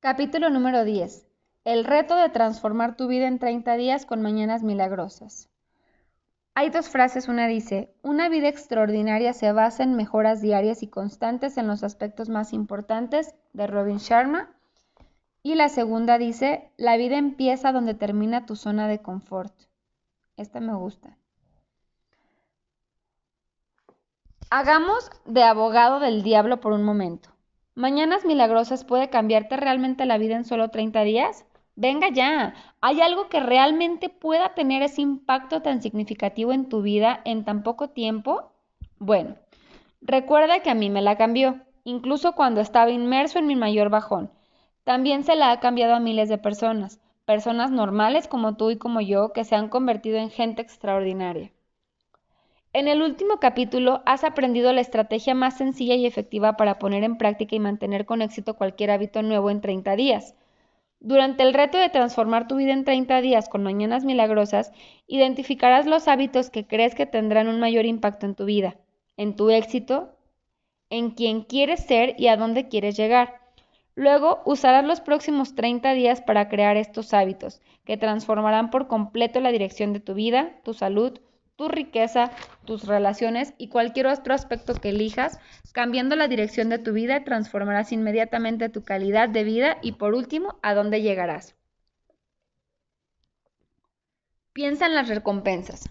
Capítulo número 10. El reto de transformar tu vida en 30 días con mañanas milagrosas. Hay dos frases, una dice, una vida extraordinaria se basa en mejoras diarias y constantes en los aspectos más importantes de Robin Sharma. Y la segunda dice, la vida empieza donde termina tu zona de confort. Esta me gusta. Hagamos de abogado del diablo por un momento. ¿Mañanas milagrosas puede cambiarte realmente la vida en solo 30 días? Venga ya, ¿hay algo que realmente pueda tener ese impacto tan significativo en tu vida en tan poco tiempo? Bueno, recuerda que a mí me la cambió, incluso cuando estaba inmerso en mi mayor bajón. También se la ha cambiado a miles de personas, personas normales como tú y como yo, que se han convertido en gente extraordinaria. En el último capítulo has aprendido la estrategia más sencilla y efectiva para poner en práctica y mantener con éxito cualquier hábito nuevo en 30 días. Durante el reto de transformar tu vida en 30 días con mañanas milagrosas, identificarás los hábitos que crees que tendrán un mayor impacto en tu vida, en tu éxito, en quién quieres ser y a dónde quieres llegar. Luego usarás los próximos 30 días para crear estos hábitos, que transformarán por completo la dirección de tu vida, tu salud, tu riqueza, tus relaciones y cualquier otro aspecto que elijas, cambiando la dirección de tu vida, transformarás inmediatamente tu calidad de vida y por último, a dónde llegarás. Piensa en las recompensas.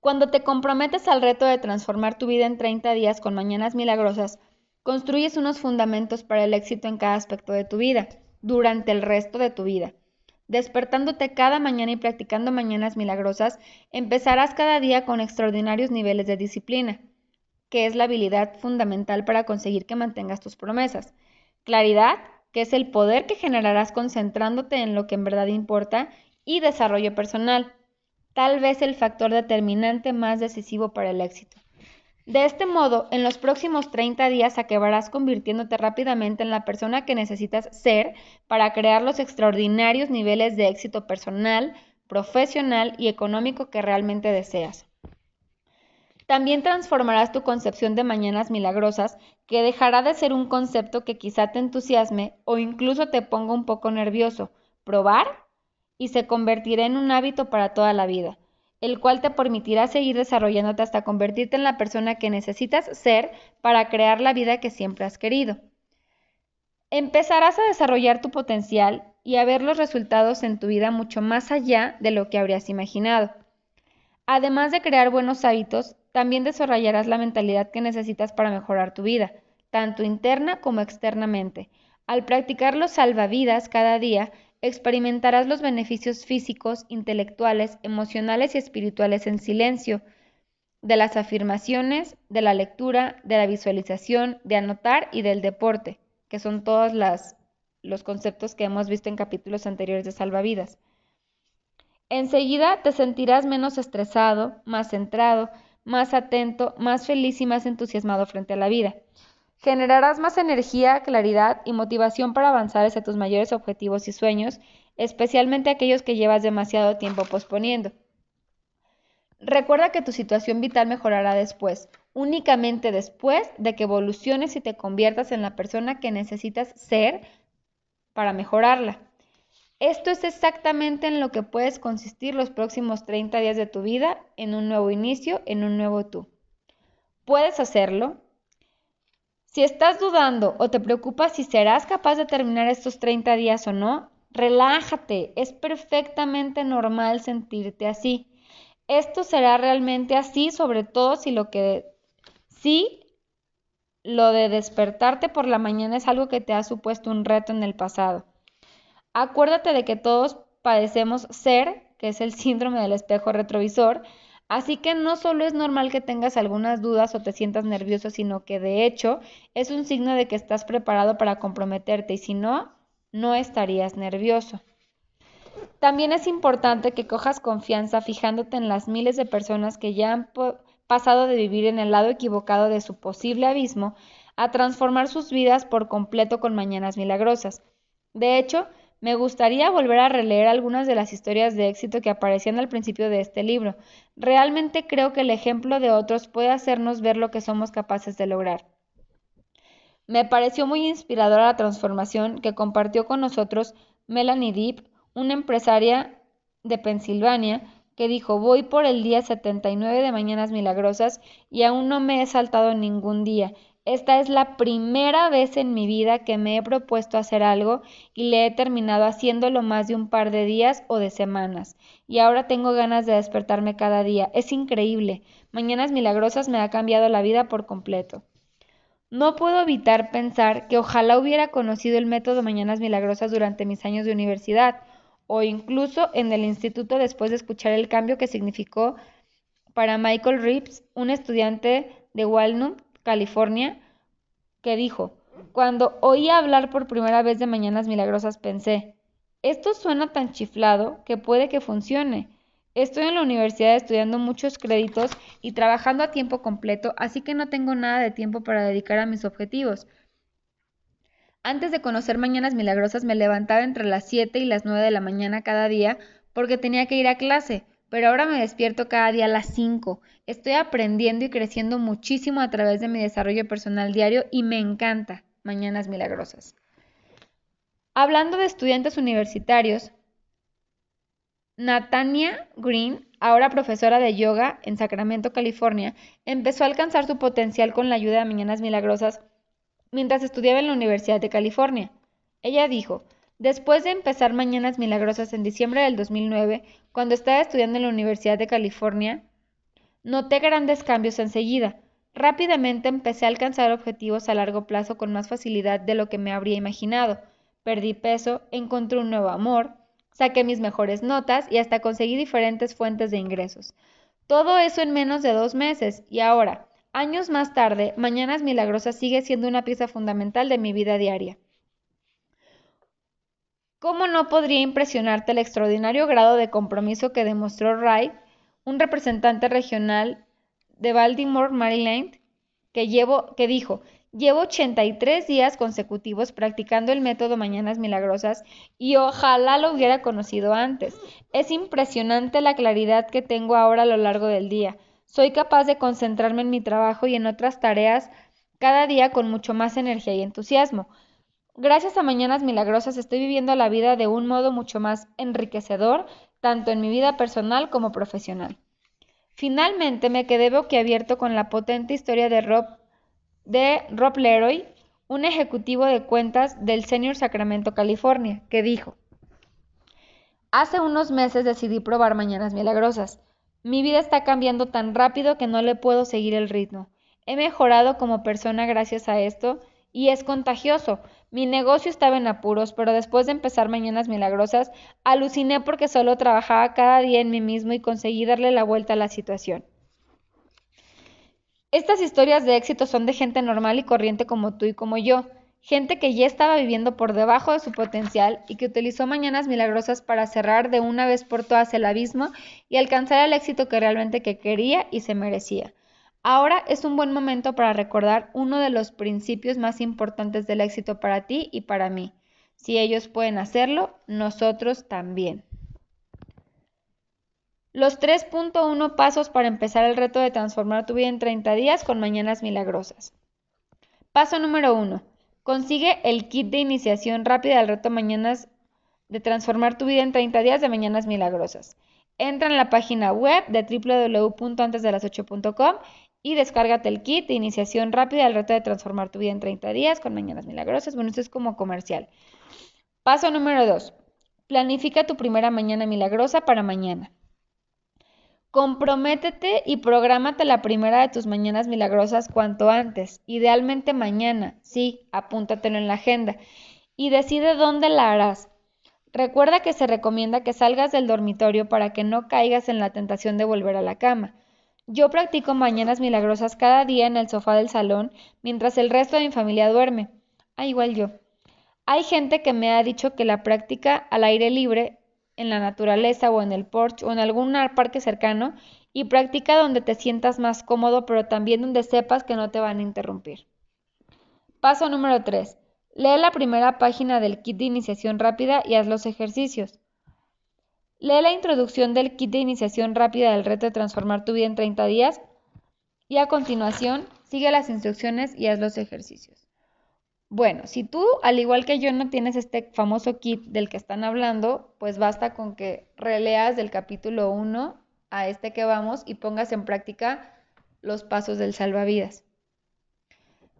Cuando te comprometes al reto de transformar tu vida en 30 días con mañanas milagrosas, construyes unos fundamentos para el éxito en cada aspecto de tu vida, durante el resto de tu vida. Despertándote cada mañana y practicando mañanas milagrosas, empezarás cada día con extraordinarios niveles de disciplina, que es la habilidad fundamental para conseguir que mantengas tus promesas. Claridad, que es el poder que generarás concentrándote en lo que en verdad importa. Y desarrollo personal, tal vez el factor determinante más decisivo para el éxito. De este modo, en los próximos 30 días acabarás convirtiéndote rápidamente en la persona que necesitas ser para crear los extraordinarios niveles de éxito personal, profesional y económico que realmente deseas. También transformarás tu concepción de mañanas milagrosas, que dejará de ser un concepto que quizá te entusiasme o incluso te ponga un poco nervioso, probar, y se convertirá en un hábito para toda la vida el cual te permitirá seguir desarrollándote hasta convertirte en la persona que necesitas ser para crear la vida que siempre has querido. Empezarás a desarrollar tu potencial y a ver los resultados en tu vida mucho más allá de lo que habrías imaginado. Además de crear buenos hábitos, también desarrollarás la mentalidad que necesitas para mejorar tu vida, tanto interna como externamente. Al practicar los salvavidas cada día, experimentarás los beneficios físicos, intelectuales, emocionales y espirituales en silencio, de las afirmaciones, de la lectura, de la visualización, de anotar y del deporte, que son todos los conceptos que hemos visto en capítulos anteriores de Salvavidas. Enseguida te sentirás menos estresado, más centrado, más atento, más feliz y más entusiasmado frente a la vida. Generarás más energía, claridad y motivación para avanzar hacia tus mayores objetivos y sueños, especialmente aquellos que llevas demasiado tiempo posponiendo. Recuerda que tu situación vital mejorará después, únicamente después de que evoluciones y te conviertas en la persona que necesitas ser para mejorarla. Esto es exactamente en lo que puedes consistir los próximos 30 días de tu vida, en un nuevo inicio, en un nuevo tú. Puedes hacerlo, si estás dudando o te preocupas si serás capaz de terminar estos 30 días o no, relájate. Es perfectamente normal sentirte así. Esto será realmente así, sobre todo si lo que sí lo de despertarte por la mañana es algo que te ha supuesto un reto en el pasado. Acuérdate de que todos padecemos ser, que es el síndrome del espejo retrovisor, Así que no solo es normal que tengas algunas dudas o te sientas nervioso, sino que de hecho es un signo de que estás preparado para comprometerte y si no, no estarías nervioso. También es importante que cojas confianza fijándote en las miles de personas que ya han pasado de vivir en el lado equivocado de su posible abismo a transformar sus vidas por completo con mañanas milagrosas. De hecho, Me gustaría volver a releer algunas de las historias de éxito que aparecían al principio de este libro. Realmente creo que el ejemplo de otros puede hacernos ver lo que somos capaces de lograr. Me pareció muy inspiradora la transformación que compartió con nosotros Melanie Deep, una empresaria de Pensilvania, que dijo, voy por el día 79 de Mañanas Milagrosas y aún no me he saltado ningún día. Esta es la primera vez en mi vida que me he propuesto hacer algo y le he terminado haciéndolo más de un par de días o de semanas. Y ahora tengo ganas de despertarme cada día. Es increíble. Mañanas Milagrosas me ha cambiado la vida por completo. No puedo evitar pensar que ojalá hubiera conocido el método Mañanas Milagrosas durante mis años de universidad o incluso en el instituto después de escuchar el cambio que significó para Michael Reeves, un estudiante de Walnut, California, que dijo, cuando oí hablar por primera vez de Mañanas Milagrosas pensé, esto suena tan chiflado que puede que funcione. Estoy en la universidad estudiando muchos créditos y trabajando a tiempo completo, así que no tengo nada de tiempo para dedicar a mis objetivos. Antes de conocer Mañanas Milagrosas me levantaba entre las 7 y las 9 de la mañana cada día porque tenía que ir a clase, pero ahora me despierto cada día a las 5. Estoy aprendiendo y creciendo muchísimo a través de mi desarrollo personal diario y me encanta Mañanas Milagrosas. Hablando de estudiantes universitarios, Natania Green, ahora profesora de yoga en Sacramento, California, empezó a alcanzar su potencial con la ayuda de Mañanas Milagrosas mientras estudiaba en la Universidad de California. Ella dijo, después de empezar Mañanas Milagrosas en diciembre del 2009, cuando estaba estudiando en la Universidad de California, noté grandes cambios enseguida. Rápidamente empecé a alcanzar objetivos a largo plazo con más facilidad de lo que me habría imaginado. Perdí peso, encontré un nuevo amor, saqué mis mejores notas y hasta conseguí diferentes fuentes de ingresos. Todo eso en menos de dos meses y ahora, Años más tarde, Mañanas Milagrosas sigue siendo una pieza fundamental de mi vida diaria. ¿Cómo no podría impresionarte el extraordinario grado de compromiso que demostró Wright, un representante regional de Baltimore, Maryland, que, llevo, que dijo, llevo 83 días consecutivos practicando el método Mañanas Milagrosas y ojalá lo hubiera conocido antes. Es impresionante la claridad que tengo ahora a lo largo del día. Soy capaz de concentrarme en mi trabajo y en otras tareas cada día con mucho más energía y entusiasmo. Gracias a Mañanas Milagrosas estoy viviendo la vida de un modo mucho más enriquecedor, tanto en mi vida personal como profesional. Finalmente me quedé boquiabierto con la potente historia de Rob, de Rob Leroy, un ejecutivo de cuentas del Senior Sacramento, California, que dijo, Hace unos meses decidí probar Mañanas Milagrosas. Mi vida está cambiando tan rápido que no le puedo seguir el ritmo. He mejorado como persona gracias a esto y es contagioso. Mi negocio estaba en apuros, pero después de empezar Mañanas Milagrosas, aluciné porque solo trabajaba cada día en mí mismo y conseguí darle la vuelta a la situación. Estas historias de éxito son de gente normal y corriente como tú y como yo gente que ya estaba viviendo por debajo de su potencial y que utilizó mañanas milagrosas para cerrar de una vez por todas el abismo y alcanzar el éxito que realmente que quería y se merecía. Ahora es un buen momento para recordar uno de los principios más importantes del éxito para ti y para mí. Si ellos pueden hacerlo, nosotros también. Los 3.1 pasos para empezar el reto de transformar tu vida en 30 días con mañanas milagrosas. Paso número 1 Consigue el kit de iniciación rápida al reto Mañanas de transformar tu vida en 30 días de Mañanas Milagrosas. Entra en la página web de www.antesdelas8.com y descárgate el kit de iniciación rápida al reto de transformar tu vida en 30 días con Mañanas Milagrosas. Bueno, esto es como comercial. Paso número 2. Planifica tu primera mañana milagrosa para mañana. Comprométete y prográmate la primera de tus mañanas milagrosas cuanto antes, idealmente mañana, sí, apúntatelo en la agenda y decide dónde la harás. Recuerda que se recomienda que salgas del dormitorio para que no caigas en la tentación de volver a la cama. Yo practico mañanas milagrosas cada día en el sofá del salón mientras el resto de mi familia duerme. Ah, igual yo. Hay gente que me ha dicho que la práctica al aire libre en la naturaleza o en el porche o en algún parque cercano y practica donde te sientas más cómodo, pero también donde sepas que no te van a interrumpir. Paso número 3. Lee la primera página del kit de iniciación rápida y haz los ejercicios. Lee la introducción del kit de iniciación rápida del reto de transformar tu vida en 30 días y a continuación sigue las instrucciones y haz los ejercicios. Bueno, si tú, al igual que yo, no tienes este famoso kit del que están hablando, pues basta con que releas del capítulo 1 a este que vamos y pongas en práctica los pasos del salvavidas.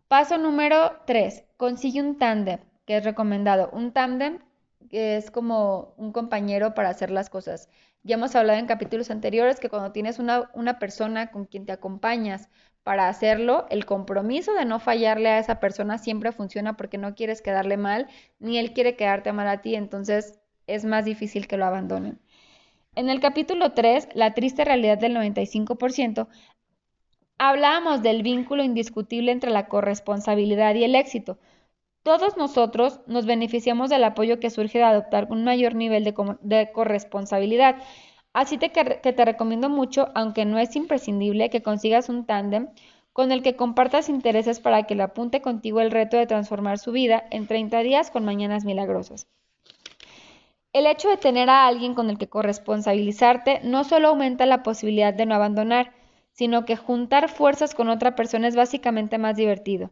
Paso número 3. Consigue un tándem, que es recomendado. Un tándem es como un compañero para hacer las cosas. Ya hemos hablado en capítulos anteriores que cuando tienes una, una, persona con quien te acompañas para hacerlo, el compromiso de no fallarle a esa persona siempre funciona porque no quieres quedarle mal, ni él quiere quedarte mal a ti, entonces es más difícil que lo abandonen. En el capítulo 3, La triste realidad del 95%, Hablábamos del vínculo indiscutible entre la corresponsabilidad y el éxito. Todos nosotros nos beneficiamos del apoyo que surge de adoptar un mayor nivel de, corresponsabilidad. Así que te recomiendo mucho, aunque no es imprescindible, que consigas un tándem con el que compartas intereses para que le apunte contigo el reto de transformar su vida en 30 días con mañanas milagrosas. El hecho de tener a alguien con el que corresponsabilizarte no solo aumenta la posibilidad de no abandonar, sino que juntar fuerzas con otra persona es básicamente más divertido.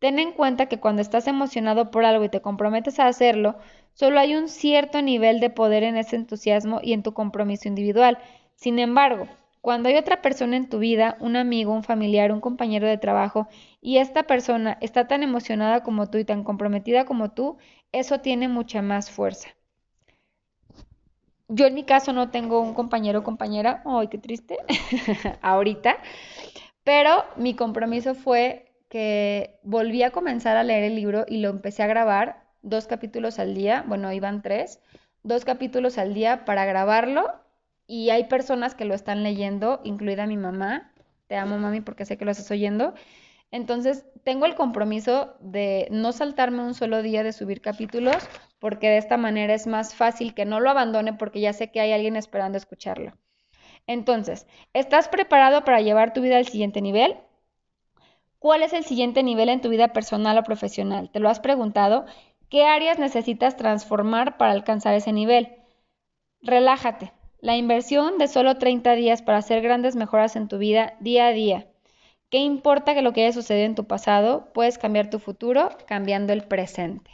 Ten en cuenta que cuando estás emocionado por algo y te comprometes a hacerlo, solo hay un cierto nivel de poder en ese entusiasmo y en tu compromiso individual. Sin embargo, cuando hay otra persona en tu vida, un amigo, un familiar, un compañero de trabajo, y esta persona está tan emocionada como tú y tan comprometida como tú, eso tiene mucha más fuerza. Yo en mi caso no tengo un compañero o compañera, ay, qué triste, ahorita, pero mi compromiso fue que volví a comenzar a leer el libro y lo empecé a grabar dos capítulos al día, bueno, iban tres, dos capítulos al día para grabarlo y hay personas que lo están leyendo, incluida mi mamá, te amo mami porque sé que lo estás oyendo, entonces, tengo el compromiso de no saltarme un solo día de subir capítulos, porque de esta manera es más fácil que no lo abandone porque ya sé que hay alguien esperando escucharlo. Entonces, ¿estás preparado para llevar tu vida al siguiente nivel? ¿Cuál es el siguiente nivel en tu vida personal o profesional? ¿Te lo has preguntado? ¿Qué áreas necesitas transformar para alcanzar ese nivel? Relájate. La inversión de solo 30 días para hacer grandes mejoras en tu vida día a día ¿Qué importa que lo que haya sucedido en tu pasado? Puedes cambiar tu futuro cambiando el presente.